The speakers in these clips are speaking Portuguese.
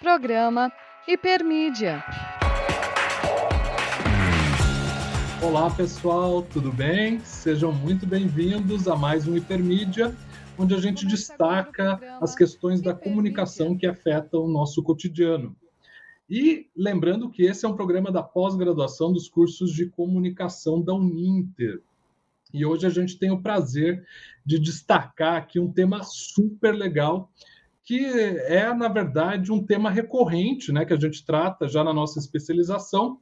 Programa Hipermídia. Olá pessoal, tudo bem? Sejam muito bem-vindos a mais um Hipermídia, onde a gente destaca as questões da comunicação que afetam o nosso cotidiano. E lembrando que esse é um programa da pós-graduação dos cursos de comunicação da Uninter. E hoje a gente tem o prazer de destacar aqui um tema super legal que é, na verdade, um tema recorrente, né, que a gente trata já na nossa especialização,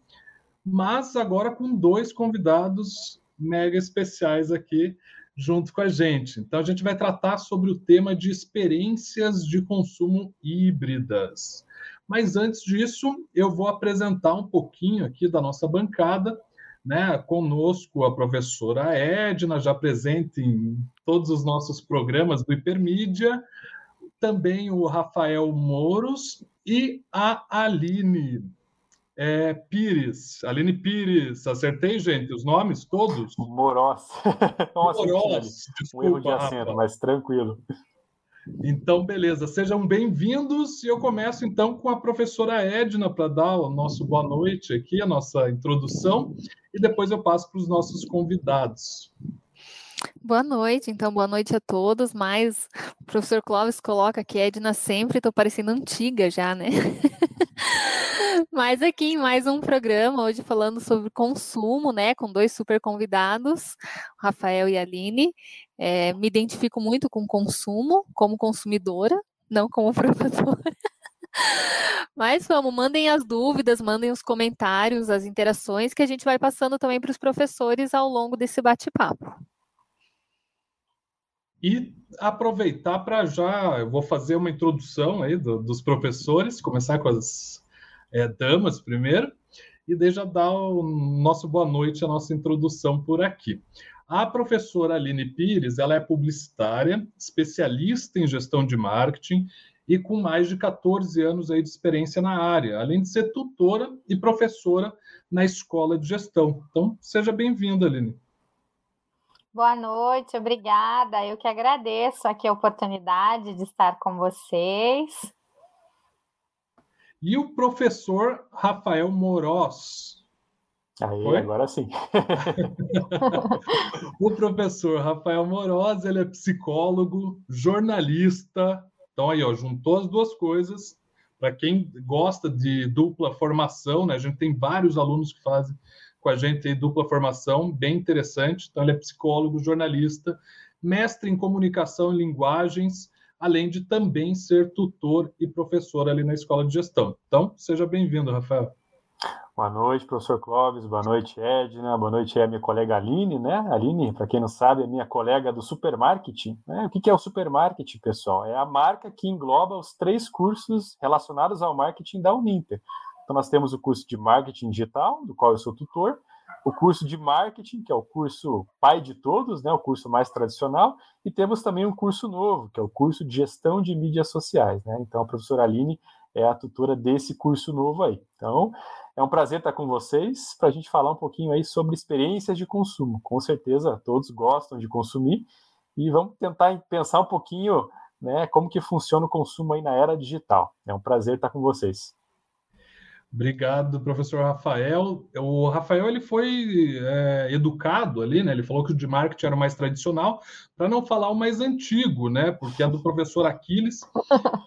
mas agora com dois convidados mega especiais aqui junto com a gente. Então, a gente vai tratar sobre o tema de experiências de consumo híbridas. Mas antes disso, eu vou apresentar um pouquinho aqui da nossa bancada. Né, conosco a professora Edna, já presente em todos os nossos programas do Hipermídia, também o Rafael Moros e a Aline é, Pires. Aline Pires, acertei, gente, os nomes todos? Moros. Nossa, Moros, desculpa, um erro de acento, Rafa. mas tranquilo. Então, beleza, sejam bem-vindos e eu começo então com a professora Edna para dar o nosso boa noite aqui, a nossa introdução, e depois eu passo para os nossos convidados. Boa noite, então boa noite a todos. Mas o professor Clóvis coloca que Edna sempre, estou parecendo antiga já, né? Mas aqui em mais um programa, hoje falando sobre consumo, né? Com dois super convidados, Rafael e Aline. É, me identifico muito com consumo, como consumidora, não como professora. Mas vamos, mandem as dúvidas, mandem os comentários, as interações que a gente vai passando também para os professores ao longo desse bate-papo. E aproveitar para já, eu vou fazer uma introdução aí do, dos professores, começar com as é, damas primeiro, e daí já dar o nosso boa noite, a nossa introdução por aqui. A professora Aline Pires, ela é publicitária, especialista em gestão de marketing e com mais de 14 anos aí de experiência na área, além de ser tutora e professora na escola de gestão. Então, seja bem-vinda, Aline. Boa noite, obrigada. Eu que agradeço aqui a oportunidade de estar com vocês. E o professor Rafael Moroz. Aí, Foi? agora sim. o professor Rafael Moroz, ele é psicólogo, jornalista. Então aí, ó, juntou as duas coisas. Para quem gosta de dupla formação, né? A gente tem vários alunos que fazem com a gente dupla formação, bem interessante. Então, ele é psicólogo, jornalista, mestre em comunicação e linguagens, além de também ser tutor e professor ali na escola de gestão. Então, seja bem-vindo, Rafael. Boa noite, professor Clóvis, boa noite, Edna, boa noite, é minha colega Aline, né? Aline, para quem não sabe, é minha colega do supermarketing. Né? O que é o supermarketing, pessoal? É a marca que engloba os três cursos relacionados ao marketing da Uninter. Então, nós temos o curso de marketing digital, do qual eu sou tutor, o curso de marketing, que é o curso pai de todos, né, o curso mais tradicional, e temos também um curso novo, que é o curso de gestão de mídias sociais. Né? Então, a professora Aline é a tutora desse curso novo aí. Então, é um prazer estar com vocês para a gente falar um pouquinho aí sobre experiências de consumo. Com certeza, todos gostam de consumir e vamos tentar pensar um pouquinho né, como que funciona o consumo aí na era digital. É um prazer estar com vocês. Obrigado, professor Rafael. O Rafael ele foi é, educado ali, né? Ele falou que o de marketing era o mais tradicional, para não falar o mais antigo, né? Porque é do professor Aquiles,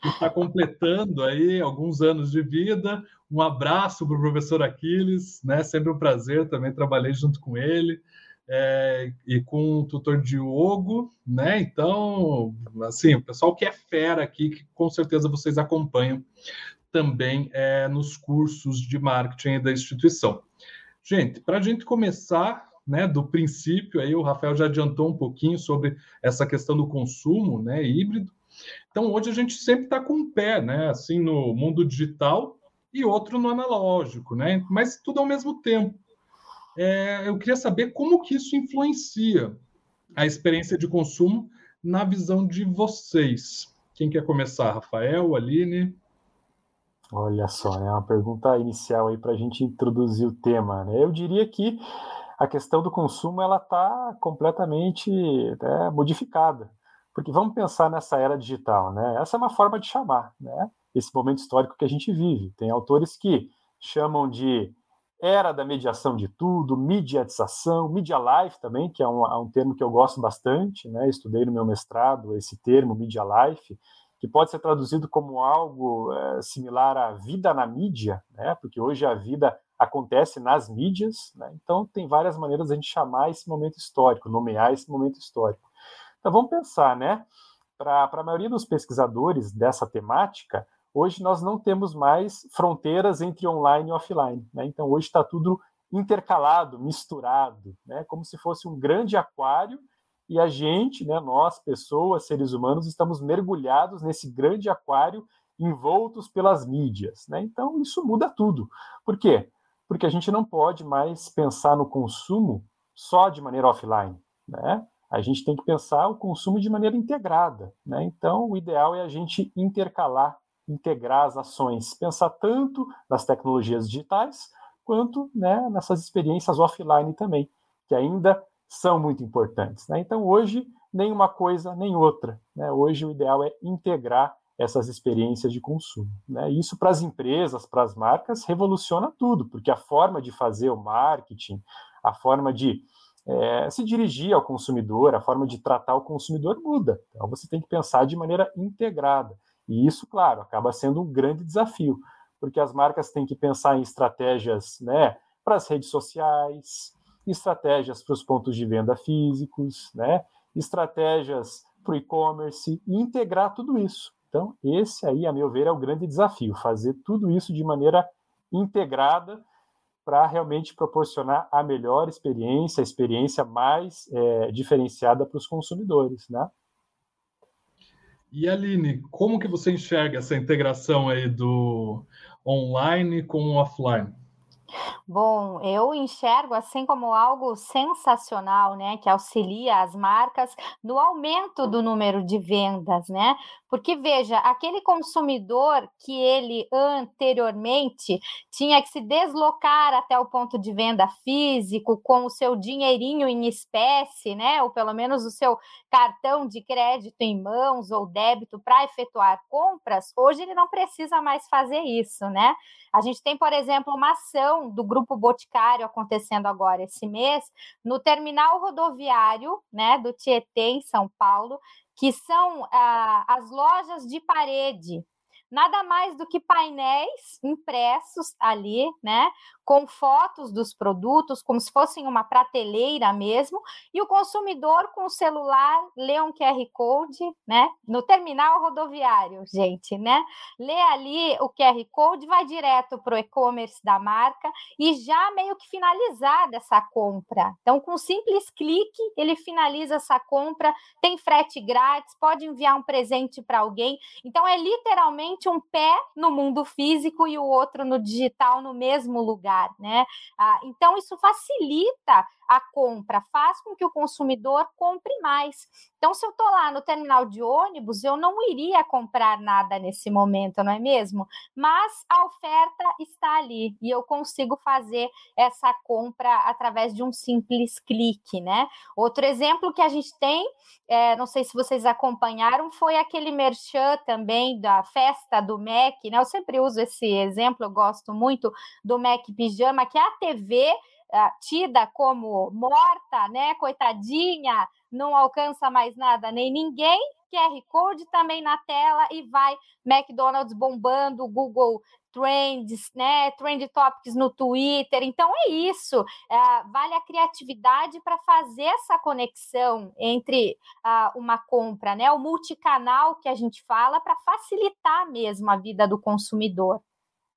que está completando aí alguns anos de vida. Um abraço para o professor Aquiles, né? Sempre um prazer, também trabalhei junto com ele. É, e com o tutor Diogo, né? Então, assim, o pessoal que é fera aqui, que com certeza vocês acompanham também é, nos cursos de marketing da instituição. Gente, para a gente começar né, do princípio, aí o Rafael já adiantou um pouquinho sobre essa questão do consumo né, híbrido. Então, hoje a gente sempre está com um pé né, assim, no mundo digital e outro no analógico, né? mas tudo ao mesmo tempo. É, eu queria saber como que isso influencia a experiência de consumo na visão de vocês. Quem quer começar? Rafael, Aline? Olha só, é uma pergunta inicial aí para a gente introduzir o tema. Né? Eu diria que a questão do consumo ela está completamente né, modificada, porque vamos pensar nessa era digital, né? Essa é uma forma de chamar, né? esse momento histórico que a gente vive. Tem autores que chamam de era da mediação de tudo, mediatização, media life também, que é um, é um termo que eu gosto bastante, né? Estudei no meu mestrado esse termo, media life, que pode ser traduzido como algo é, similar à vida na mídia, né? Porque hoje a vida acontece nas mídias, né? então tem várias maneiras de a gente chamar esse momento histórico, nomear esse momento histórico. Então vamos pensar, né? Para a maioria dos pesquisadores dessa temática, Hoje nós não temos mais fronteiras entre online e offline. Né? Então hoje está tudo intercalado, misturado, né? como se fosse um grande aquário e a gente, né, nós, pessoas, seres humanos, estamos mergulhados nesse grande aquário envoltos pelas mídias. Né? Então isso muda tudo. Por quê? Porque a gente não pode mais pensar no consumo só de maneira offline. Né? A gente tem que pensar o consumo de maneira integrada. Né? Então, o ideal é a gente intercalar integrar as ações, pensar tanto nas tecnologias digitais quanto né, nessas experiências offline também, que ainda são muito importantes. Né? Então, hoje, nem uma coisa nem outra. Né? Hoje, o ideal é integrar essas experiências de consumo. Né? Isso, para as empresas, para as marcas, revoluciona tudo, porque a forma de fazer o marketing, a forma de é, se dirigir ao consumidor, a forma de tratar o consumidor muda. Então, você tem que pensar de maneira integrada. E isso, claro, acaba sendo um grande desafio, porque as marcas têm que pensar em estratégias né, para as redes sociais, estratégias para os pontos de venda físicos, né, estratégias para o e-commerce e integrar tudo isso. Então, esse aí, a meu ver, é o grande desafio, fazer tudo isso de maneira integrada para realmente proporcionar a melhor experiência, a experiência mais é, diferenciada para os consumidores, né? E Aline, como que você enxerga essa integração aí do online com o offline? Bom, eu enxergo assim como algo sensacional, né, que auxilia as marcas no aumento do número de vendas, né? Porque veja, aquele consumidor que ele anteriormente tinha que se deslocar até o ponto de venda físico com o seu dinheirinho em espécie, né, ou pelo menos o seu cartão de crédito em mãos ou débito para efetuar compras, hoje ele não precisa mais fazer isso, né? A gente tem, por exemplo, uma ação do Grupo Boticário acontecendo agora esse mês, no terminal rodoviário né, do Tietê, em São Paulo, que são ah, as lojas de parede nada mais do que painéis impressos ali, né, com fotos dos produtos, como se fossem uma prateleira mesmo, e o consumidor com o celular lê um QR Code, né, no terminal rodoviário, gente, né, lê ali o QR Code, vai direto para o e-commerce da marca e já meio que finalizar dessa compra. Então, com um simples clique, ele finaliza essa compra, tem frete grátis, pode enviar um presente para alguém. Então, é literalmente um pé no mundo físico e o outro no digital no mesmo lugar, né? Ah, então isso facilita a compra, faz com que o consumidor compre mais. Então, se eu estou lá no terminal de ônibus, eu não iria comprar nada nesse momento, não é mesmo? Mas a oferta está ali e eu consigo fazer essa compra através de um simples clique, né? Outro exemplo que a gente tem, é, não sei se vocês acompanharam, foi aquele merchan também da festa do Mac, né? Eu sempre uso esse exemplo, eu gosto muito do Mac Pijama, que é a TV tida como morta, né? Coitadinha, não alcança mais nada nem ninguém. QR Code também na tela e vai McDonald's bombando, Google Trends, né? Trend Topics no Twitter. Então é isso. É, vale a criatividade para fazer essa conexão entre uh, uma compra, né? O multicanal que a gente fala para facilitar mesmo a vida do consumidor.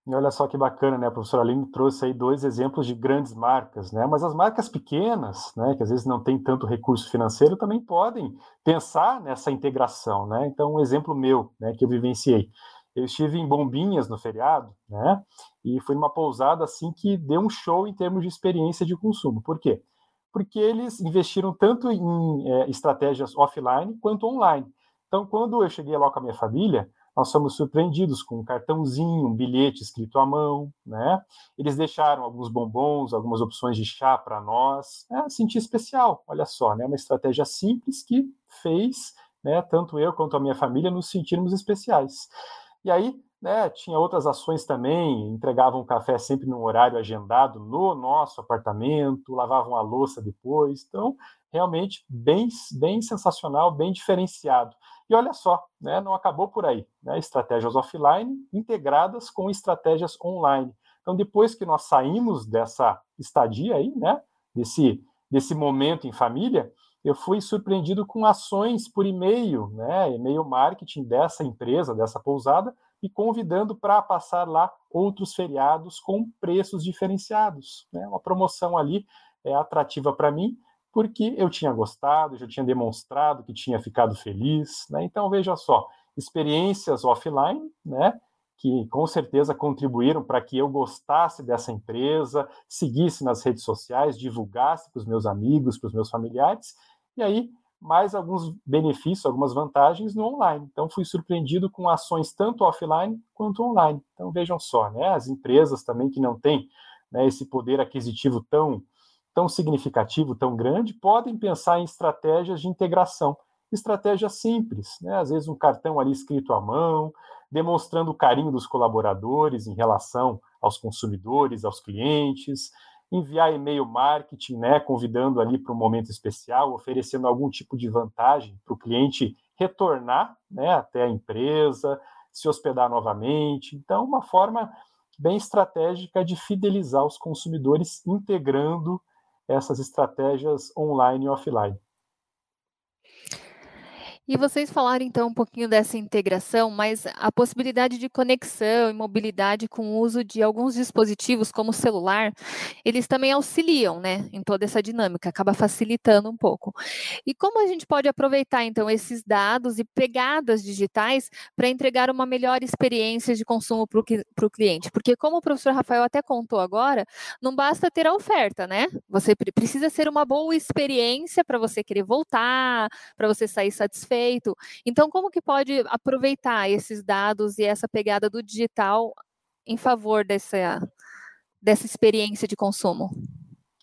E olha só que bacana, né? A professora Aline trouxe aí dois exemplos de grandes marcas, né? Mas as marcas pequenas, né, que às vezes não tem tanto recurso financeiro, também podem pensar nessa integração, né? Então, um exemplo meu, né, que eu vivenciei. Eu estive em Bombinhas no feriado, né? E fui numa pousada assim que deu um show em termos de experiência de consumo. Por quê? Porque eles investiram tanto em é, estratégias offline quanto online. Então, quando eu cheguei lá com a minha família, nós somos surpreendidos com um cartãozinho, um bilhete escrito à mão, né? Eles deixaram alguns bombons, algumas opções de chá para nós, é, sentir especial, olha só, né? Uma estratégia simples que fez, né? Tanto eu quanto a minha família nos sentirmos especiais. E aí né, tinha outras ações também, entregavam café sempre num horário agendado no nosso apartamento, lavavam a louça depois. Então, realmente bem, bem sensacional, bem diferenciado. E olha só, né, não acabou por aí. Né, estratégias offline integradas com estratégias online. Então, depois que nós saímos dessa estadia aí, né, desse, desse momento em família, eu fui surpreendido com ações por e-mail, né, e-mail marketing dessa empresa, dessa pousada, e convidando para passar lá outros feriados com preços diferenciados. Né, uma promoção ali é atrativa para mim, porque eu tinha gostado, já tinha demonstrado que tinha ficado feliz. Né, então, veja só, experiências offline, né, que com certeza contribuíram para que eu gostasse dessa empresa, seguisse nas redes sociais, divulgasse para os meus amigos, para os meus familiares, e aí mais alguns benefícios, algumas vantagens no online. Então, fui surpreendido com ações tanto offline quanto online. Então, vejam só, né, as empresas também que não têm né, esse poder aquisitivo tão, tão significativo, tão grande, podem pensar em estratégias de integração. Estratégias simples, né, às vezes um cartão ali escrito à mão, demonstrando o carinho dos colaboradores em relação aos consumidores, aos clientes, enviar e-mail marketing, né, convidando ali para um momento especial, oferecendo algum tipo de vantagem para o cliente retornar né, até a empresa, se hospedar novamente. Então, uma forma bem estratégica de fidelizar os consumidores, integrando essas estratégias online e offline. E vocês falaram então um pouquinho dessa integração, mas a possibilidade de conexão e mobilidade com o uso de alguns dispositivos, como o celular, eles também auxiliam, né, em toda essa dinâmica, acaba facilitando um pouco. E como a gente pode aproveitar então esses dados e pegadas digitais para entregar uma melhor experiência de consumo para o cliente? Porque como o professor Rafael até contou agora, não basta ter a oferta, né? Você precisa ser uma boa experiência para você querer voltar, para você sair satisfeito feito. Então, como que pode aproveitar esses dados e essa pegada do digital em favor dessa, dessa experiência de consumo?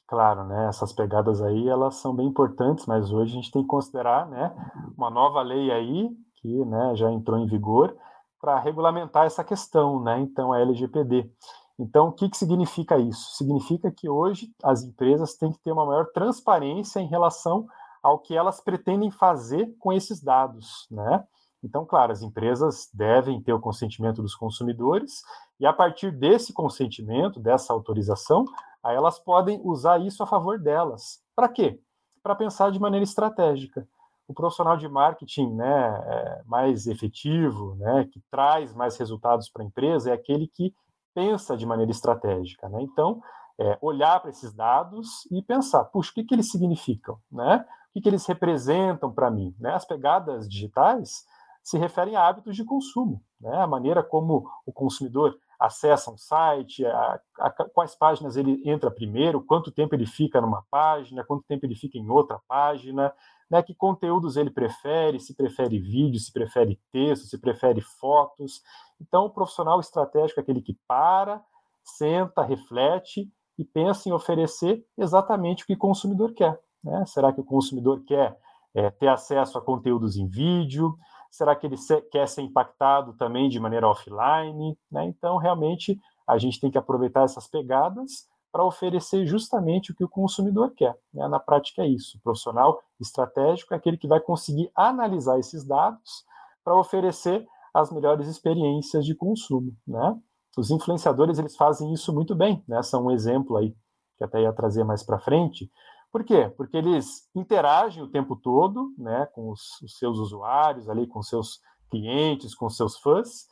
Claro, né? Essas pegadas aí elas são bem importantes, mas hoje a gente tem que considerar, né, uma nova lei aí que, né, já entrou em vigor para regulamentar essa questão, né? Então a LGPD. Então, o que, que significa isso? Significa que hoje as empresas têm que ter uma maior transparência em relação ao que elas pretendem fazer com esses dados, né? Então, claro, as empresas devem ter o consentimento dos consumidores e a partir desse consentimento, dessa autorização, aí elas podem usar isso a favor delas. Para quê? Para pensar de maneira estratégica. O profissional de marketing né, é mais efetivo, né, que traz mais resultados para a empresa, é aquele que pensa de maneira estratégica. Né? Então, é, olhar para esses dados e pensar, puxa, o que, que eles significam? Né? O que, que eles representam para mim? Né? As pegadas digitais se referem a hábitos de consumo, né? a maneira como o consumidor acessa um site, a, a, quais páginas ele entra primeiro, quanto tempo ele fica numa página, quanto tempo ele fica em outra página, né? que conteúdos ele prefere, se prefere vídeo, se prefere texto, se prefere fotos. Então, o profissional estratégico é aquele que para, senta, reflete e pensa em oferecer exatamente o que o consumidor quer. Né? Será que o consumidor quer é, ter acesso a conteúdos em vídeo? Será que ele se, quer ser impactado também de maneira offline? Né? Então, realmente, a gente tem que aproveitar essas pegadas para oferecer justamente o que o consumidor quer. Né? Na prática, é isso. O profissional estratégico é aquele que vai conseguir analisar esses dados para oferecer as melhores experiências de consumo. Né? Os influenciadores eles fazem isso muito bem. Né? São um exemplo aí que até ia trazer mais para frente, por quê? Porque eles interagem o tempo todo né, com os, os seus usuários, ali, com seus clientes, com seus fãs,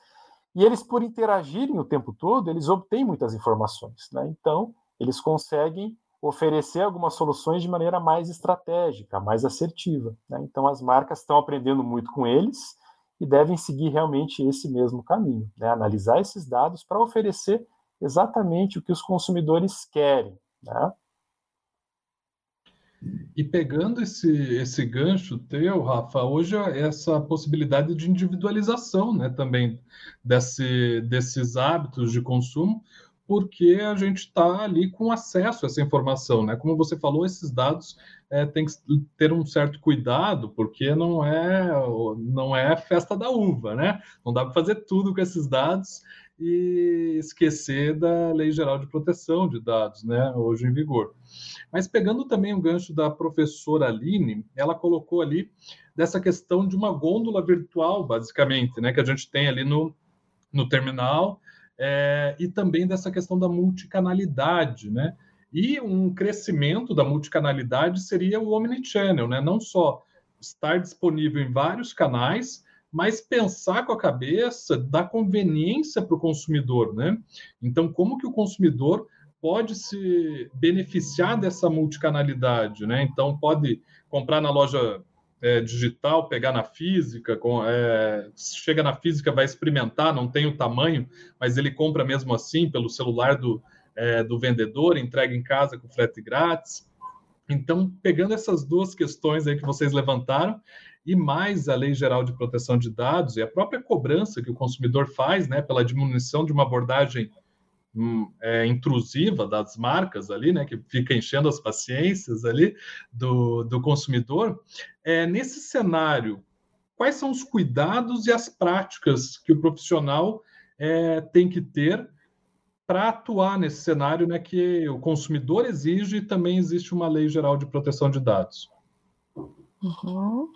e eles, por interagirem o tempo todo, eles obtêm muitas informações. Né? Então, eles conseguem oferecer algumas soluções de maneira mais estratégica, mais assertiva. Né? Então, as marcas estão aprendendo muito com eles e devem seguir realmente esse mesmo caminho, né? analisar esses dados para oferecer exatamente o que os consumidores querem. Né? E pegando esse, esse gancho teu, Rafa, hoje é essa possibilidade de individualização né, também desse, desses hábitos de consumo, porque a gente está ali com acesso a essa informação, né? Como você falou, esses dados é, tem que ter um certo cuidado, porque não é não é festa da uva, né? Não dá para fazer tudo com esses dados e esquecer da Lei Geral de Proteção de Dados, né? Hoje em vigor. Mas pegando também o gancho da professora Aline, ela colocou ali dessa questão de uma gôndola virtual, basicamente, né? Que a gente tem ali no, no terminal é, e também dessa questão da multicanalidade, né? E um crescimento da multicanalidade seria o omnichannel, né? Não só estar disponível em vários canais, mas pensar com a cabeça da conveniência para o consumidor, né? Então, como que o consumidor pode se beneficiar dessa multicanalidade, né? Então, pode comprar na loja é, digital, pegar na física, com, é, chega na física, vai experimentar, não tem o tamanho, mas ele compra mesmo assim pelo celular do, é, do vendedor, entrega em casa com frete grátis. Então, pegando essas duas questões aí que vocês levantaram, e mais a Lei Geral de Proteção de Dados e a própria cobrança que o consumidor faz, né, pela diminuição de uma abordagem Hum, é, intrusiva das marcas ali, né, que fica enchendo as paciências ali do, do consumidor. É, nesse cenário, quais são os cuidados e as práticas que o profissional é, tem que ter para atuar nesse cenário né, que o consumidor exige e também existe uma lei geral de proteção de dados? Uhum.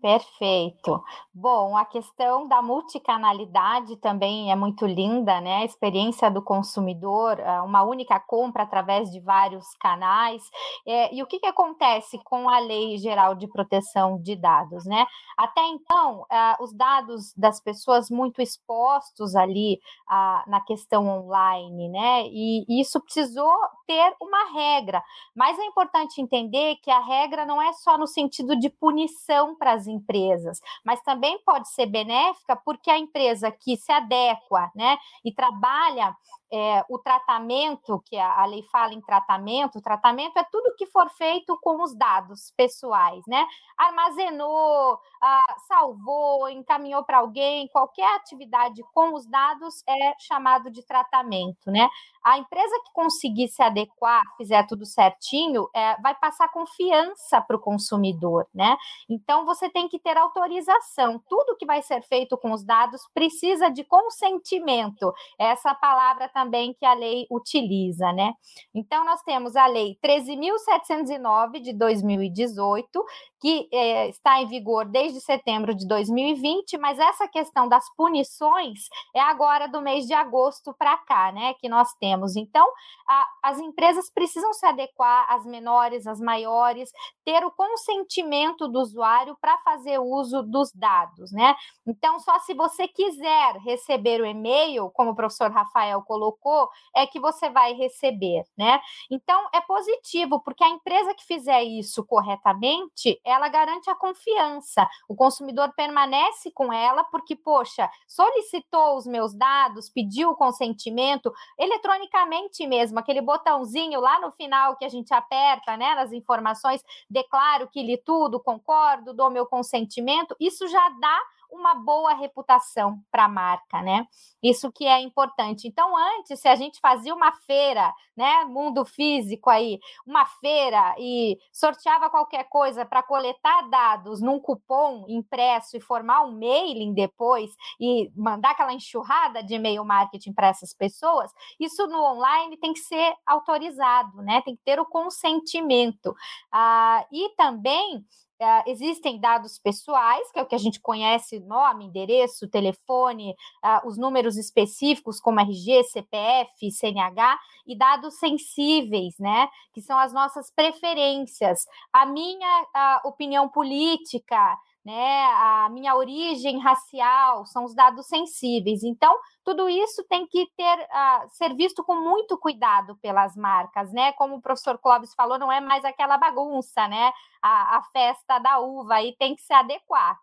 Perfeito. Bom, a questão da multicanalidade também é muito linda, né? A experiência do consumidor, ah, uma única compra através de vários canais. É, e o que, que acontece com a Lei Geral de Proteção de Dados, né? Até então, ah, os dados das pessoas muito expostos ali ah, na questão online, né? E isso precisou ter uma regra. Mas é importante entender que a regra não é só no sentido de punição para as empresas, mas também pode ser benéfica porque a empresa que se adequa né, e trabalha é, o tratamento, que a, a, lei fala em tratamento, tratamento é tudo que for feito com os dados pessoais, né? Armazenou, ah, salvou, encaminhou para alguém, qualquer atividade com os dados é chamado de tratamento, né? A empresa que conseguir se adequar, fizer tudo certinho, é, vai passar confiança para o consumidor, né? Então você tem que ter autorização. Tudo que vai ser feito com os dados precisa de consentimento. Essa palavra também que a lei utiliza, né? Então, nós temos a lei 13.709 de 2018, que é, está em vigor desde setembro de 2020, mas essa questão das punições é agora do mês de agosto para cá, né? Que nós temos. Então, a, as empresas precisam se adequar às menores, às maiores, ter o consentimento do usuário para fazer uso dos dados, né? Então, só se você quiser receber o e-mail, como o professor Rafael colocou, colocou é que você vai receber, né? Então é positivo, porque a empresa que fizer isso corretamente, ela garante a confiança. O consumidor permanece com ela porque, poxa, solicitou os meus dados, pediu o consentimento eletronicamente mesmo, aquele botãozinho lá no final que a gente aperta, né, nas informações, declaro que li tudo, concordo, dou meu consentimento, isso já dá uma boa reputação para a marca, né? Isso que é importante. Então, antes, se a gente fazia uma feira, né, mundo físico aí, uma feira e sorteava qualquer coisa para coletar dados num cupom impresso e formar um mailing depois e mandar aquela enxurrada de e-mail marketing para essas pessoas, isso no online tem que ser autorizado, né? Tem que ter o consentimento. Ah, e também Uh, existem dados pessoais, que é o que a gente conhece, nome, endereço, telefone, uh, os números específicos como RG, CPF, CNH, e dados sensíveis, né? Que são as nossas preferências, a minha uh, opinião política, né, a minha origem racial, são os dados sensíveis. Então, tudo isso tem que ter uh, ser visto com muito cuidado pelas marcas, né? Como o professor Clóvis falou, não é mais aquela bagunça, né? A, a festa da uva aí tem que se adequar.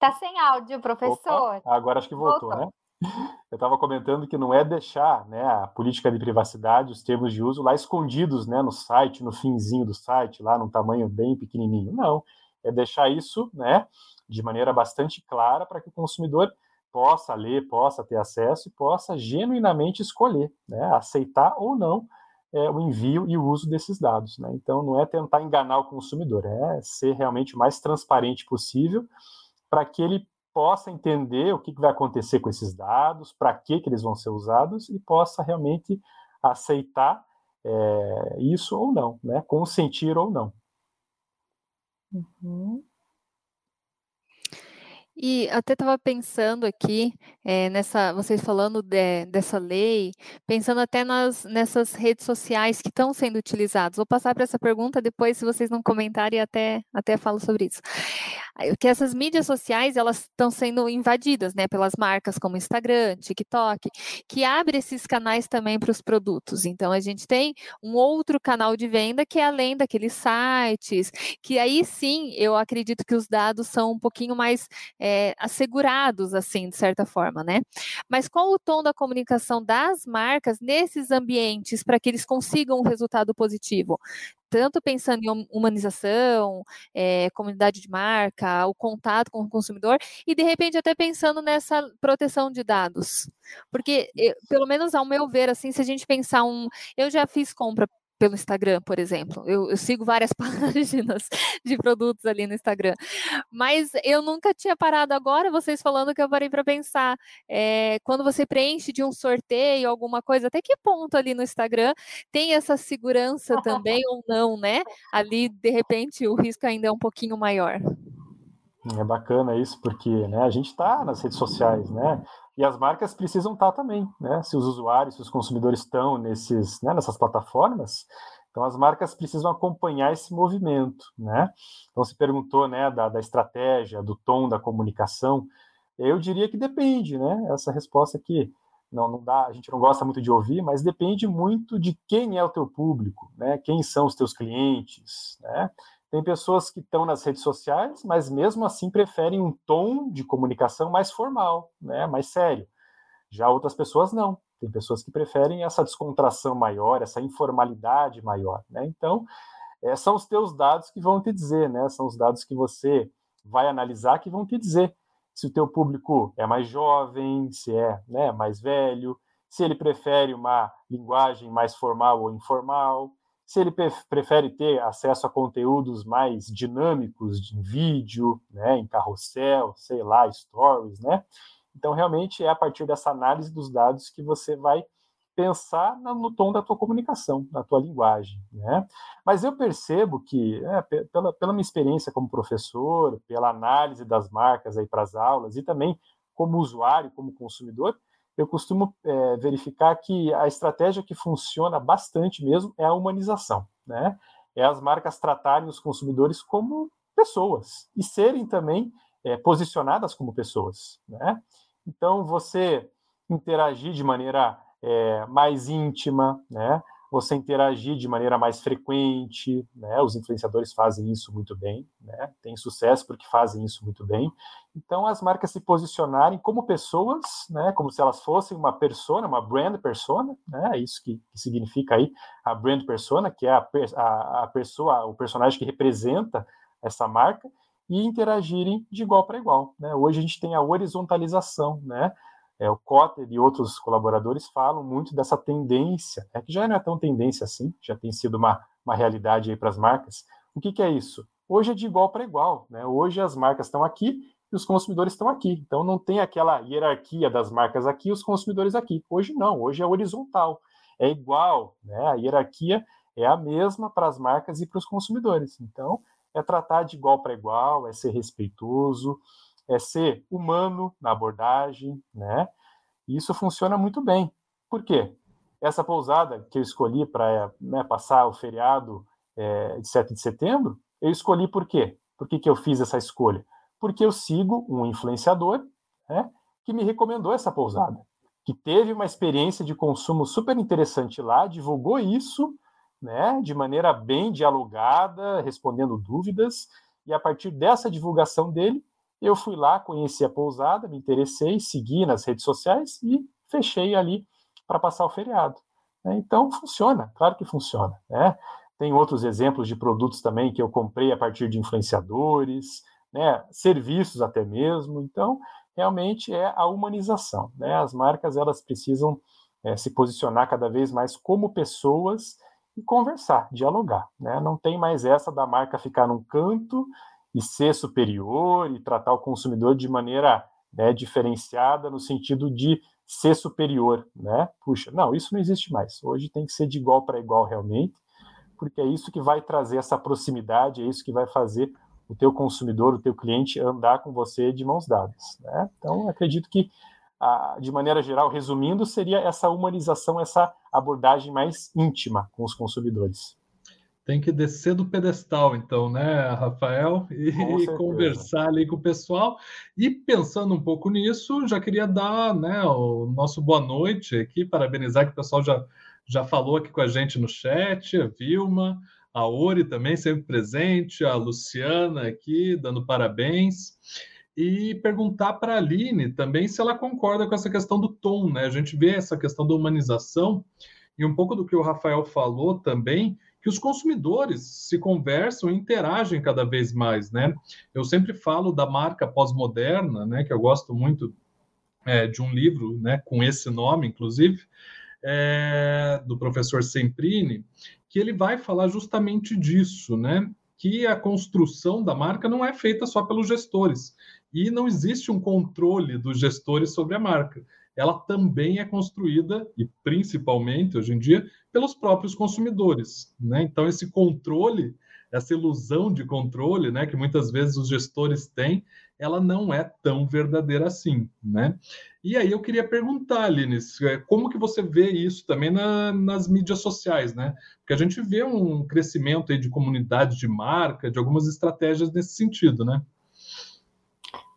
Tá sem áudio, professor. Opa, agora acho que voltou, voltou. né? Eu estava comentando que não é deixar né, a política de privacidade, os termos de uso lá escondidos né, no site, no finzinho do site, lá num tamanho bem pequenininho. Não. é deixar isso, né, de maneira bastante clara para que o consumidor possa ler, possa ter acesso e possa genuinamente escolher, né, aceitar ou não é, o envio e o uso desses dados. Né? Então, não é tentar enganar o consumidor, é ser realmente o mais transparente possível para que ele possa entender o que, vai acontecer com esses dados, para que, que eles vão ser usados e possa realmente aceitar é, isso ou não, né? consentir ou não. Uhum. E até estava pensando aqui, é, nessa, vocês falando de, dessa lei, pensando até nas, nessas redes sociais que estão sendo utilizadas. Vou passar para essa pergunta depois, se vocês não comentarem, até, até falo sobre isso. Que essas mídias sociais, elas estão sendo invadidas, né, pelas marcas como Instagram, TikTok, que abre esses canais também para os produtos. Então, a gente tem um outro canal de venda que é além daqueles sites, que aí sim, eu acredito que os dados são um pouquinho mais é, assegurados, assim, de certa forma, né? Mas qual o tom da comunicação das marcas nesses ambientes para que eles consigam um resultado positivo? Tanto pensando em humanização, é, comunidade de marca, o contato com o consumidor, e de repente até pensando nessa proteção de dados. Porque, eu, pelo menos ao meu ver, assim, se a gente pensar um. Eu já fiz compra pelo Instagram, por exemplo. Eu, eu, sigo várias páginas de produtos ali no Instagram. Mas eu nunca tinha parado agora, vocês falando que eu parei para pensar. É, quando você preenche de um sorteio, alguma coisa, até que ponto ali no Instagram tem essa segurança também ou não, né? Ali, de repente, o risco ainda é um pouquinho maior. É bacana isso, porque né, a gente está nas redes sociais, né? E as marcas precisam estar também, né? Se os usuários, se os consumidores estão nesses, né, nessas plataformas, então as marcas precisam acompanhar esse movimento, né? Então se perguntou, né, da, da estratégia, do tom da comunicação, eu diria que depende, né? Essa resposta aqui não, não dá, a gente não gosta muito de ouvir, mas depende muito de quem é o teu público, né? Quem são os teus clientes, né? Tem pessoas que estão nas redes sociais, mas mesmo assim preferem um tom de comunicação mais formal, né, mais sério. Já outras pessoas não. Tem pessoas que preferem essa descontração maior, essa informalidade maior. Né? Então, é, são os teus dados que vão te dizer, né? São os dados que você vai analisar que vão te dizer se o teu público é mais jovem, se é né, mais velho, se ele prefere uma linguagem mais formal ou informal, se ele prefere ter acesso a conteúdos mais dinâmicos em vídeo, né, em carrossel, sei lá, stories, né? Então, realmente é a partir dessa análise dos dados que você vai pensar no tom da tua comunicação, na tua linguagem, né? Mas eu percebo que, é, pela, pela minha experiência como professor, pela análise das marcas aí para as aulas e também como usuário, como consumidor, eu costumo é, verificar que a estratégia que funciona bastante mesmo é a humanização, né? É as marcas tratarem os consumidores como pessoas e serem também é, posicionadas como pessoas, né? Então, você interagir de maneira é, mais íntima, né? Você interagir de maneira mais frequente, né? Os influenciadores fazem isso muito bem, né? Tem sucesso porque fazem isso muito bem. Então, as marcas se posicionarem como pessoas, né? Como se elas fossem uma persona, uma brand persona, né? É isso que, que significa aí a brand persona, que é a, a, a pessoa, o personagem que representa essa marca e interagirem de igual para igual, né? Hoje a gente tem a horizontalização, né? É, o Cotter e outros colaboradores falam muito dessa tendência, é que já não é tão tendência assim, já tem sido uma, uma realidade aí para as marcas. O que, que é isso? Hoje é de igual para igual, né? Hoje as marcas estão aqui e os consumidores estão aqui. Então não tem aquela hierarquia das marcas aqui e os consumidores aqui. Hoje não, hoje é horizontal, é igual, né? A hierarquia é a mesma para as marcas e para os consumidores. Então é tratar de igual para igual, é ser respeitoso, é ser humano na abordagem, né? E isso funciona muito bem. Por quê? Essa pousada que eu escolhi para né, passar o feriado é, de 7 de setembro, eu escolhi por quê? Por que, que eu fiz essa escolha? Porque eu sigo um influenciador né, que me recomendou essa pousada, que teve uma experiência de consumo super interessante lá, divulgou isso né, de maneira bem dialogada, respondendo dúvidas, e a partir dessa divulgação dele, eu fui lá, conheci a pousada, me interessei, segui nas redes sociais e fechei ali para passar o feriado. Né? Então, funciona, claro que funciona. Né? Tem outros exemplos de produtos também que eu comprei a partir de influenciadores, né? serviços até mesmo. Então, realmente é a humanização. Né? As marcas elas precisam é, se posicionar cada vez mais como pessoas e conversar, dialogar. Né? Não tem mais essa da marca ficar num canto e ser superior e tratar o consumidor de maneira né, diferenciada no sentido de ser superior, né? Puxa, não, isso não existe mais. Hoje tem que ser de igual para igual realmente, porque é isso que vai trazer essa proximidade, é isso que vai fazer o teu consumidor, o teu cliente andar com você de mãos dadas, né? Então, acredito que de maneira geral, resumindo, seria essa humanização, essa abordagem mais íntima com os consumidores. Tem que descer do pedestal, então, né, Rafael? E conversar ali com o pessoal. E pensando um pouco nisso, já queria dar né, o nosso boa noite aqui, parabenizar que o pessoal já, já falou aqui com a gente no chat, a Vilma, a Ori também sempre presente, a Luciana aqui dando parabéns. E perguntar para a Aline também se ela concorda com essa questão do tom, né? A gente vê essa questão da humanização e um pouco do que o Rafael falou também, que os consumidores se conversam e interagem cada vez mais, né? Eu sempre falo da marca pós-moderna, né? Que eu gosto muito é, de um livro, né? Com esse nome, inclusive, é, do professor Semprini, que ele vai falar justamente disso, né? Que a construção da marca não é feita só pelos gestores e não existe um controle dos gestores sobre a marca ela também é construída, e principalmente hoje em dia, pelos próprios consumidores. Né? Então, esse controle, essa ilusão de controle né, que muitas vezes os gestores têm, ela não é tão verdadeira assim. Né? E aí eu queria perguntar, Aline, é, como que você vê isso também na, nas mídias sociais? Né? Porque a gente vê um crescimento aí de comunidade de marca, de algumas estratégias nesse sentido, né?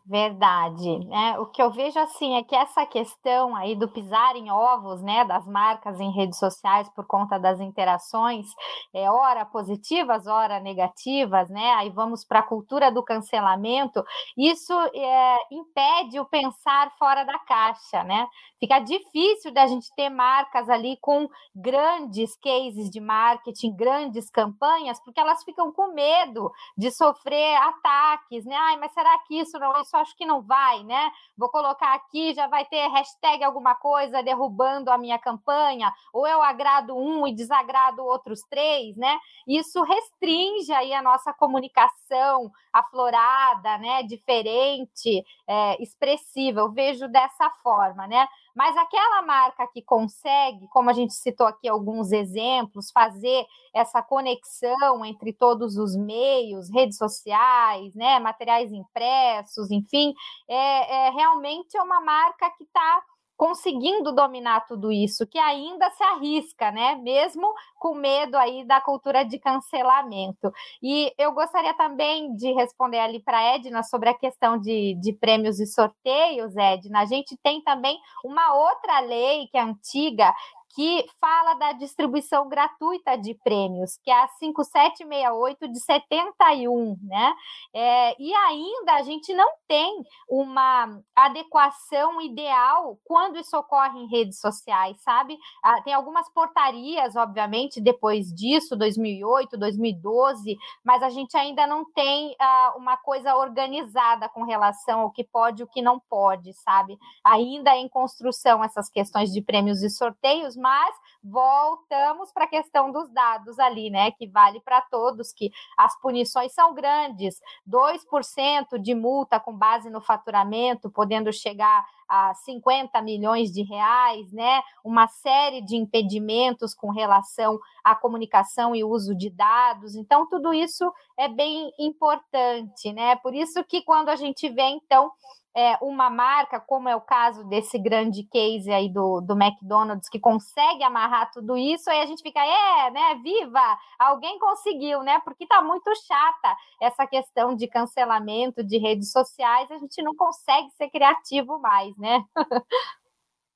Verdade, né? O que eu vejo assim é que essa questão aí do pisar em ovos, né, das marcas em redes sociais por conta das interações, é ora positivas, ora negativas, né? Aí vamos para a cultura do cancelamento. Isso é, impede o pensar fora da caixa, né? Fica difícil da gente ter marcas ali com grandes cases de marketing, grandes campanhas, porque elas ficam com medo de sofrer ataques, né? Ai, mas será que isso não isso acho que não vai, né? Vou colocar aqui, já vai ter hashtag alguma coisa derrubando a minha campanha, ou eu agrado um e desagrado outros três, né? Isso restringe aí a nossa comunicação aflorada, né? Diferente, é, expressiva. Eu vejo dessa forma, né? Mas aquela marca que consegue, como a gente citou aqui alguns exemplos, fazer essa conexão entre todos os meios, redes sociais, né, materiais impressos, enfim, é, é realmente é uma marca que está conseguindo dominar tudo isso, que ainda se arrisca, né? Mesmo com medo aí da cultura de cancelamento. E eu gostaria também de responder ali para a Edna sobre a questão de, de prêmios e sorteios, Edna. A gente tem também uma outra lei que é antiga, que fala da distribuição gratuita de prêmios, que é a 5768 de 71, né? É, e ainda a gente não tem uma adequação ideal quando isso ocorre em redes sociais, sabe? Ah, tem algumas portarias, obviamente, depois disso, 2008, 2012, mas a gente ainda não tem ah, uma coisa organizada com relação ao que pode e o que não pode, sabe? Ainda em construção essas questões de prêmios e sorteios, mas voltamos para a questão dos dados ali, né? Que vale para todos, que as punições são grandes, 2% de multa com base no faturamento, podendo chegar a 50 milhões de reais, né? Uma série de impedimentos com relação à comunicação e uso de dados. Então, tudo isso é bem importante, né? Por isso que quando a gente vê, então, é, uma marca, como é o caso desse grande case aí do, do McDonald's, que consegue amarrar tudo isso, aí a gente fica, é, né, viva, alguém conseguiu, né, porque tá muito chata essa questão de cancelamento de redes sociais, a gente não consegue ser criativo mais, né?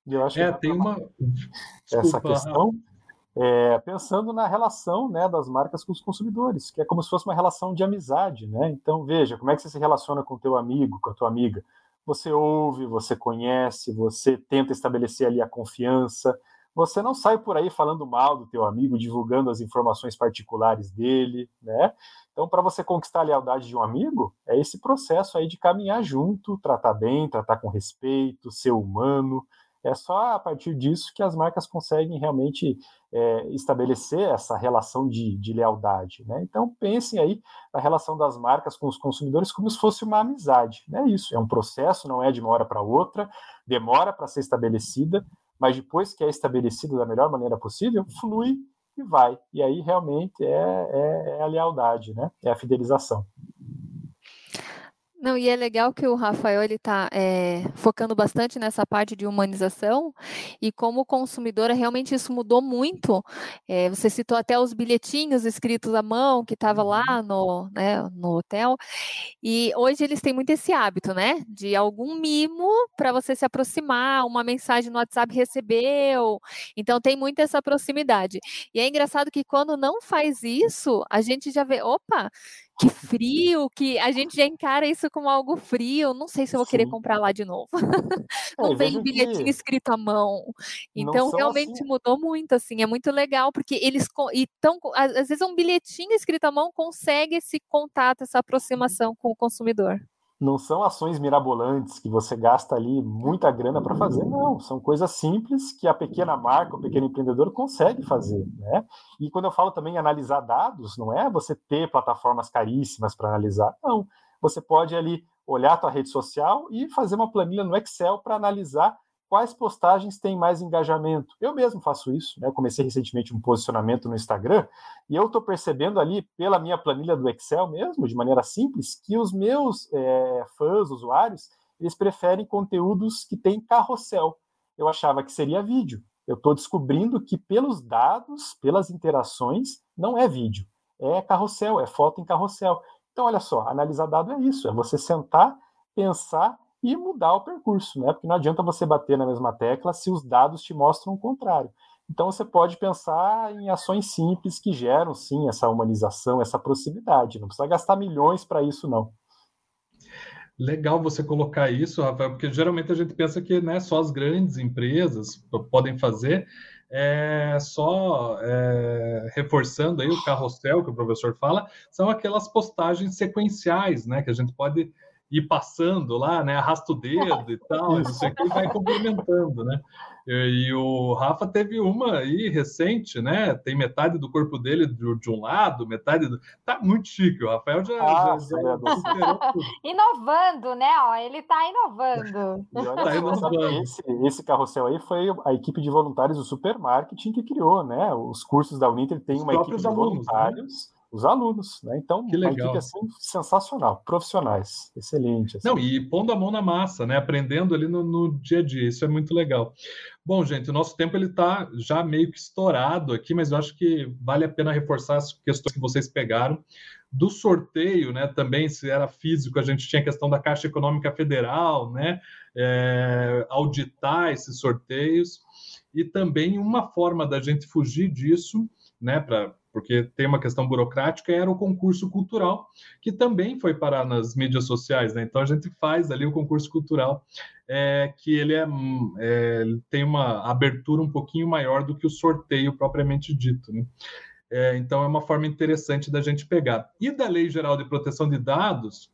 Eu acho é, que tem uma... Essa questão... É, pensando na relação né, das marcas com os consumidores, que é como se fosse uma relação de amizade, né? Então veja como é que você se relaciona com o teu amigo, com a tua amiga você ouve, você conhece, você tenta estabelecer ali a confiança, você não sai por aí falando mal do teu amigo, divulgando as informações particulares dele, né? Então, para você conquistar a lealdade de um amigo, é esse processo aí de caminhar junto, tratar bem, tratar com respeito, ser humano. É só a partir disso que as marcas conseguem realmente é, estabelecer essa relação de, de lealdade. Né? Então, pensem aí na relação das marcas com os consumidores como se fosse uma amizade. É né? isso, é um processo, não é de uma hora para outra, demora para ser estabelecida, mas depois que é estabelecido da melhor maneira possível, flui e vai. E aí realmente é, é, é a lealdade, né? é a fidelização. Não, e é legal que o Rafael ele está é, focando bastante nessa parte de humanização e como consumidora realmente isso mudou muito. É, você citou até os bilhetinhos escritos à mão que estava lá uhum. no, né, no hotel e hoje eles têm muito esse hábito, né, de algum mimo para você se aproximar, uma mensagem no WhatsApp recebeu, então tem muito essa proximidade. E é engraçado que quando não faz isso, a gente já vê, opa, que frio, que a gente já encara isso como algo frio. Não sei se eu vou Sim. querer comprar lá de novo. Não é, vem bilhetinho escrito à mão. Então, realmente assim. mudou muito, assim. É muito legal, porque eles. E tão, às vezes, um bilhetinho escrito à mão consegue esse contato, essa aproximação com o consumidor não são ações mirabolantes que você gasta ali muita grana para fazer, não. São coisas simples que a pequena marca, o pequeno empreendedor consegue fazer, né? E quando eu falo também analisar dados, não é você ter plataformas caríssimas para analisar, não. Você pode ali olhar a tua rede social e fazer uma planilha no Excel para analisar quais postagens têm mais engajamento. Eu mesmo faço isso, né? Eu comecei recentemente um posicionamento no Instagram e eu estou percebendo ali, pela minha planilha do Excel mesmo, de maneira simples, que os meus é, fãs, usuários, eles preferem conteúdos que têm carrossel. Eu achava que seria vídeo. Eu estou descobrindo que pelos dados, pelas interações, não é vídeo, é carrossel, é foto em carrossel. Então, olha só, analisar dado é isso, é você sentar, pensar e mudar o percurso, né? Porque não adianta você bater na mesma tecla se os dados te mostram o contrário. Então você pode pensar em ações simples que geram sim essa humanização, essa proximidade. Não precisa gastar milhões para isso, não. Legal você colocar isso, Rafael, porque geralmente a gente pensa que né, só as grandes empresas podem fazer, é, só é, reforçando aí o carrossel que o professor fala, são aquelas postagens sequenciais, né, que a gente pode ir passando lá, né? Arrasta o dedo e tal, não sei o que, e vai complementando, né? E, e, o Rafa teve uma aí recente, né? Tem metade do corpo dele de, de um lado, metade do. Tá muito chique, o Rafael já, ah, já, já Inovando, né? Ó, ele tá inovando. tá inovando. Esse, esse carrossel aí foi a equipe de voluntários do Supermarketing que criou, né? Os cursos da Uninter tem uma equipe de alunos, né? voluntários. Né? Os alunos, né? Então, que legal. uma equipe assim, sensacional, profissionais, excelente. Assim. Não, e pondo a mão na massa, né? Aprendendo ali no, no, dia a dia, isso é muito legal. Bom, gente, o nosso tempo ele está já meio que estourado aqui, mas eu acho que vale a pena reforçar as questões que vocês pegaram. Do sorteio, né? Também, se era físico, a gente tinha a questão da Caixa Econômica Federal, né? É, auditar esses sorteios. E também uma forma da gente fugir disso, né? Para porque tem uma questão burocrática, era o concurso cultural, que também foi parar nas mídias sociais, né? Então a gente faz ali o concurso cultural, é, que ele é, é, tem uma abertura um pouquinho maior do que o sorteio propriamente dito, né? É, então é uma forma interessante da gente pegar. E da Lei Geral de Proteção de Dados,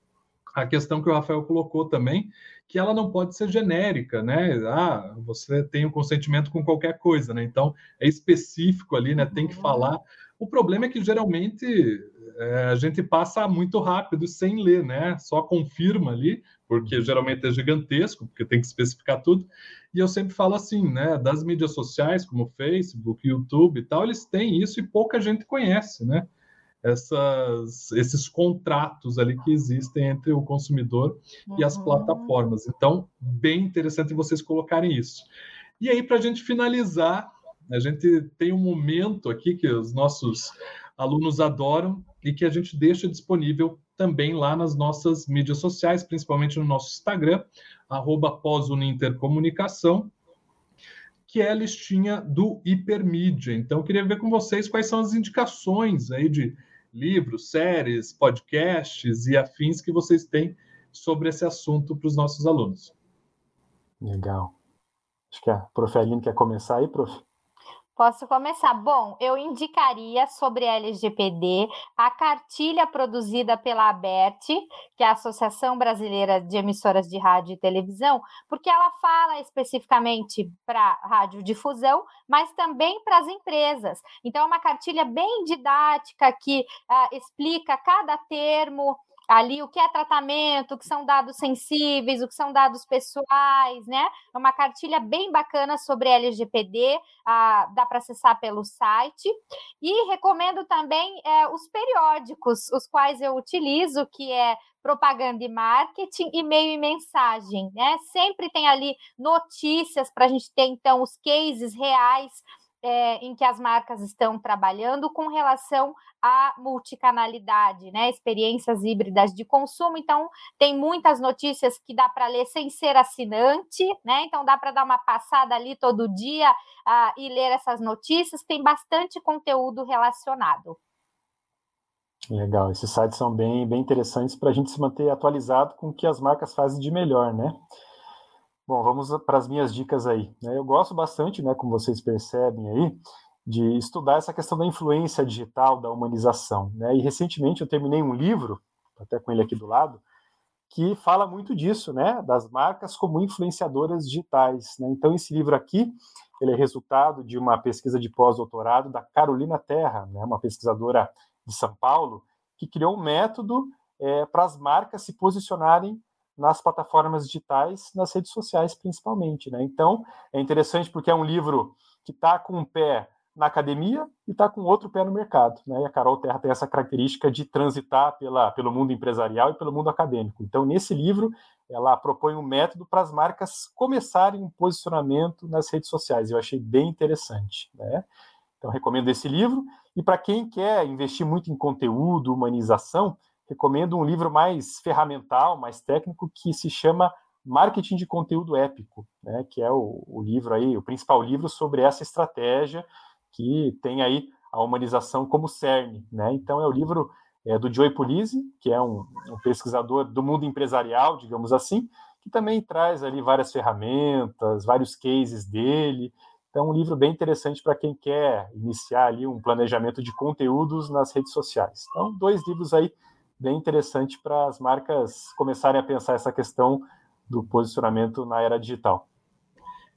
a questão que o Rafael colocou também, que ela não pode ser genérica, né? Ah, você tem o um consentimento com qualquer coisa, né? Então é específico ali, né? Tem que uhum. falar o problema é que geralmente é, a gente passa muito rápido sem ler, né? Só confirma ali, porque uhum. geralmente é gigantesco, porque tem que especificar tudo. E eu sempre falo assim, né? Das mídias sociais, como Facebook, YouTube e tal, eles têm isso e pouca gente conhece, né? Essas, esses contratos ali que existem entre o consumidor uhum. e as uhum. plataformas. Então, bem interessante vocês colocarem isso. E aí, para a gente finalizar, a gente tem um momento aqui que os nossos alunos adoram e que a gente deixa disponível também lá nas nossas mídias sociais, principalmente no nosso Instagram, arroba pós-unintercomunicação, que é a listinha do Hipermídia. Então, queria ver com vocês quais são as indicações aí de livros, séries, podcasts e afins que vocês têm sobre esse assunto para os nossos alunos. Legal. Acho que a prof. Aline quer começar aí, prof? Posso começar? Bom, eu indicaria sobre LGPD a cartilha produzida pela ABERT, que é a Associação Brasileira de Emissoras de Rádio e Televisão, porque ela fala especificamente para radiodifusão, mas também para as empresas. Então, é uma cartilha bem didática que uh, explica cada termo, ali o que é tratamento, o que são dados sensíveis, o que são dados pessoais, né? É uma cartilha bem bacana sobre LGPD, dá para acessar pelo site. E recomendo também é, os periódicos, os quais eu utilizo, que é propaganda e marketing, e-mail e mensagem, né? Sempre tem ali notícias para a gente ter, então, os cases reais é, em que as marcas estão trabalhando com relação à multicanalidade, né? Experiências híbridas de consumo. Então, tem muitas notícias que dá para ler sem ser assinante, né? Então, dá para dar uma passada ali todo dia uh, e ler essas notícias. Tem bastante conteúdo relacionado. Legal, esses sites são bem, bem interessantes para a gente se manter atualizado com o que as marcas fazem de melhor, né? Bom, vamos para as minhas dicas aí. Né? Eu gosto bastante, né, como vocês percebem aí, de estudar essa questão da influência digital, da humanização. Né? E recentemente eu terminei um livro, até com ele aqui do lado, que fala muito disso, né, das marcas como influenciadoras digitais. Né? Então esse livro aqui, ele é resultado de uma pesquisa de pós-doutorado da Carolina Terra, né, uma pesquisadora de São Paulo, que criou um método é, para as marcas se posicionarem nas plataformas digitais, nas redes sociais principalmente. Né? Então, é interessante porque é um livro que está com um pé na academia e está com outro pé no mercado. Né? E a Carol Terra tem essa característica de transitar pela, pelo mundo empresarial e pelo mundo acadêmico. Então, nesse livro, ela propõe um método para as marcas começarem um posicionamento nas redes sociais. Eu achei bem interessante. Né? Então, recomendo esse livro. E para quem quer investir muito em conteúdo, humanização, recomendo um livro mais ferramental, mais técnico, que se chama Marketing de Conteúdo Épico, né, que é o, o, livro aí, o principal livro sobre essa estratégia que tem aí a humanização como cerne. Né? Então, é o livro é, do Joey Pulizzi, que é um, um pesquisador do mundo empresarial, digamos assim, que também traz ali várias ferramentas, vários cases dele. Então, um livro bem interessante para quem quer iniciar ali um planejamento de conteúdos nas redes sociais. Então, dois livros aí bem interessante para as marcas começarem a pensar essa questão do posicionamento na era digital.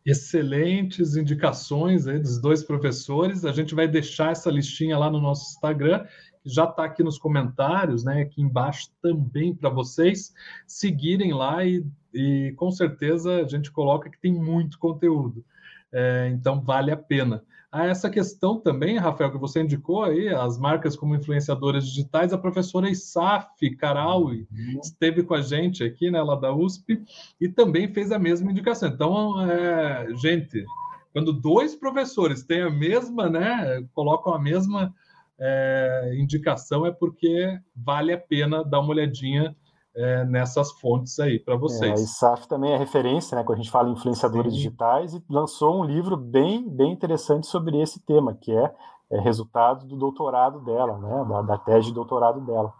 Excelentes indicações aí dos dois professores. A gente vai deixar essa listinha lá no nosso Instagram, já está aqui nos comentários, né? Aqui embaixo também para vocês seguirem lá e, e, com certeza a gente coloca que tem muito conteúdo. É, então vale a pena a essa questão também, Rafael, que você indicou aí, as marcas como influenciadoras digitais, a professora Isaf Karaui uhum. esteve com a gente aqui, né, lá da USP, e também fez a mesma indicação. Então, é, gente, quando dois professores têm a mesma, né, colocam a mesma é, indicação, é porque vale a pena dar uma olhadinha é, nessas fontes aí para vocês. É, a ISAF também é referência, né, quando a gente fala em influenciadores Sim. digitais, e lançou um livro bem, bem interessante sobre esse tema, que é, é resultado do doutorado dela, né, da, da, tese de doutorado dela.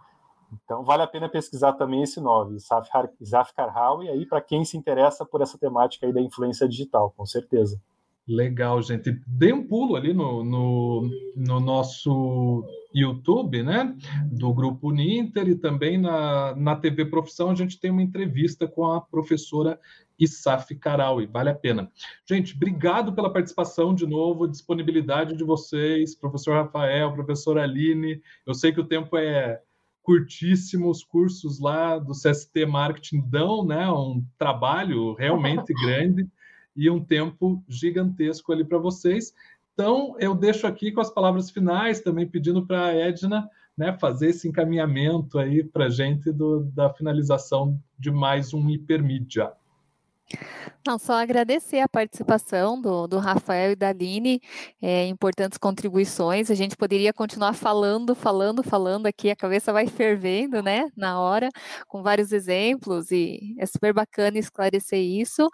Então, vale a pena pesquisar também esse nome, Isaf Karhawi, aí para quem se interessa por essa temática aí da influência digital, com certeza. Legal, gente. Dê um pulo ali no, no, no, nosso YouTube, né? Do Grupo Uninter e também na, na TV Profissão a gente tem uma entrevista com a professora Isaf Karaui. Vale a pena. Gente, obrigado pela participação de novo, disponibilidade de vocês, professor Rafael, professora Aline. Eu sei que o tempo é curtíssimo, os cursos lá do CST Marketing dão né, um trabalho realmente grande e um tempo gigantesco ali para vocês. Então, eu deixo aqui com as palavras finais, também pedindo para a Edna né, fazer esse encaminhamento aí para a gente do, da finalização de mais um Hipermídia. Não, só agradecer a participação do, do Rafael e da Aline, é, importantes contribuições. A gente poderia continuar falando, falando, falando aqui, a cabeça vai fervendo, né, na hora, com vários exemplos, e é super bacana esclarecer isso.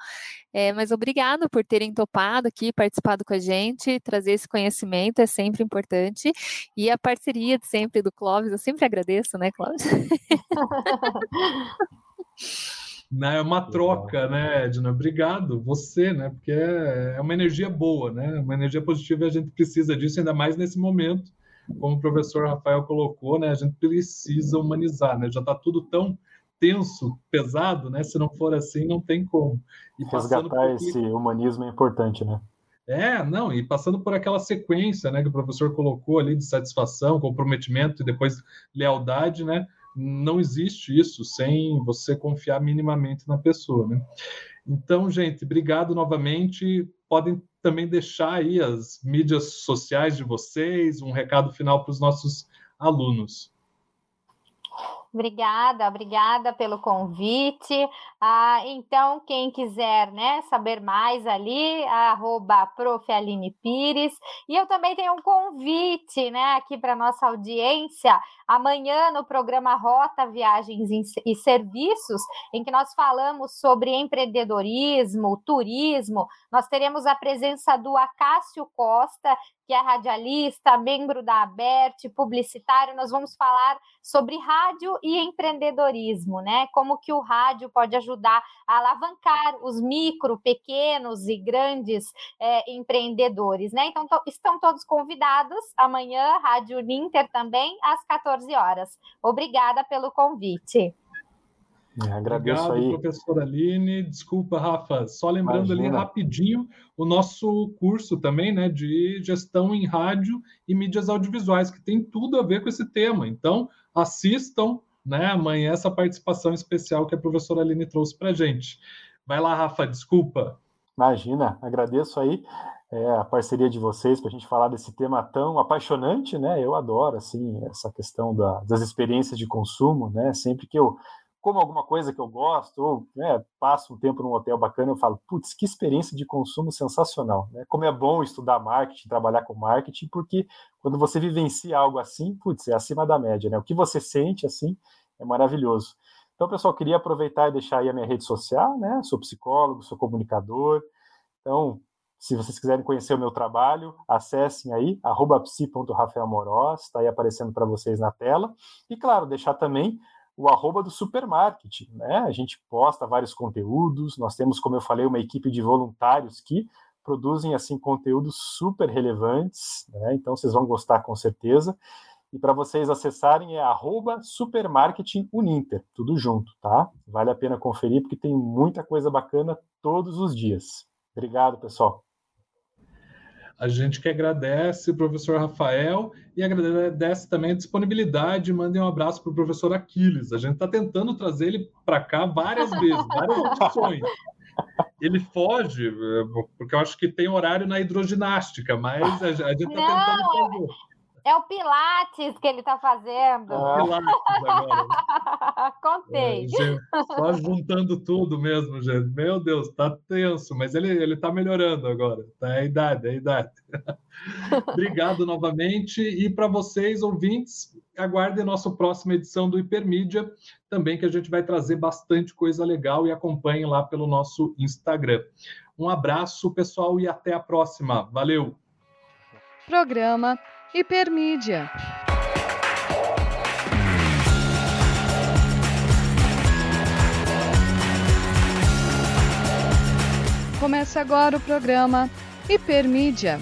É, mas obrigado por terem topado aqui, participado com a gente, trazer esse conhecimento é sempre importante. E a parceria de sempre do Clóvis, eu sempre agradeço, né, Clóvis? né? É uma troca, né, Edna? Obrigado, você, né? Porque é, é uma energia boa, né? Uma energia positiva e a gente precisa disso, ainda mais nesse momento, como o professor Rafael colocou, né? A gente precisa humanizar, né? Já está tudo tão tenso, pesado, né? Se não for assim, não tem como. E Resgatar por... esse humanismo é importante, né? É, não, e passando por aquela sequência, né, que o professor colocou ali de satisfação, comprometimento e depois lealdade, né? Não existe isso sem você confiar minimamente na pessoa, né? Então, gente, obrigado novamente. Podem também deixar aí as mídias sociais de vocês, um recado final para os nossos alunos. Obrigada, obrigada pelo convite. Ah, então, quem quiser né, saber mais ali, arroba Pires. E eu também tenho um convite né, aqui para nossa audiência. Amanhã, no programa Rota Viagens e Serviços, em que nós falamos sobre empreendedorismo, turismo, nós teremos a presença do Acácio Costa, que é radialista, membro da ABERT, publicitário. Nós vamos falar sobre rádio e empreendedorismo, né? Como que o rádio pode ajudar a alavancar os micro, pequenos e grandes é, empreendedores, né? Então, to estão todos convidados amanhã, Rádio Ninter também, às 14 horas. Obrigada pelo convite. É, agradeço Obrigado, aí. professora Aline. Desculpa, Rafa. Só lembrando Imagina. ali rapidinho o nosso curso também, né, de gestão em rádio e mídias audiovisuais, que tem tudo a ver com esse tema. Então, assistam, né, amanhã essa participação especial que a professora Aline trouxe para gente. Vai lá, Rafa, desculpa. Imagina, agradeço aí é, a parceria de vocês para a gente falar desse tema tão apaixonante, né? Eu adoro assim essa questão da, das experiências de consumo, né? Sempre que eu como alguma coisa que eu gosto, ou né, passo um tempo num hotel bacana, eu falo, putz, que experiência de consumo sensacional. Né? Como é bom estudar marketing, trabalhar com marketing, porque quando você vivencia algo assim, putz, é acima da média. Né? O que você sente assim é maravilhoso. Então, pessoal, queria aproveitar e deixar aí a minha rede social, né? Sou psicólogo, sou comunicador. Então, se vocês quiserem conhecer o meu trabalho, acessem aí, psi.rafaelmoroz, está aí aparecendo para vocês na tela. E, claro, deixar também o arroba do supermarket, né? A gente posta vários conteúdos, nós temos, como eu falei, uma equipe de voluntários que produzem assim conteúdos super relevantes, né? Então vocês vão gostar com certeza. E para vocês acessarem é arroba supermarketinguninter, tudo junto, tá? Vale a pena conferir porque tem muita coisa bacana todos os dias. Obrigado, pessoal. A gente que agradece o professor Rafael e agradece também a disponibilidade. Mandem um abraço para o professor Aquiles. A gente está tentando trazer ele para cá várias vezes, várias edições. Ele foge, porque eu acho que tem horário na hidroginástica, mas a gente está tentando fazer. É o Pilates que ele está fazendo. É Pilates agora. Contei. É, gente, só juntando tudo mesmo, gente. Meu Deus, tá tenso, mas ele, ele tá melhorando agora. Tá, é a idade, é a idade. Obrigado novamente. E para vocês, ouvintes, aguardem a nossa próxima edição do Hipermídia, também que a gente vai trazer bastante coisa legal e acompanhem lá pelo nosso Instagram. Um abraço, pessoal, e até a próxima. Valeu! Programa Hipermídia. Começa agora o programa Hipermídia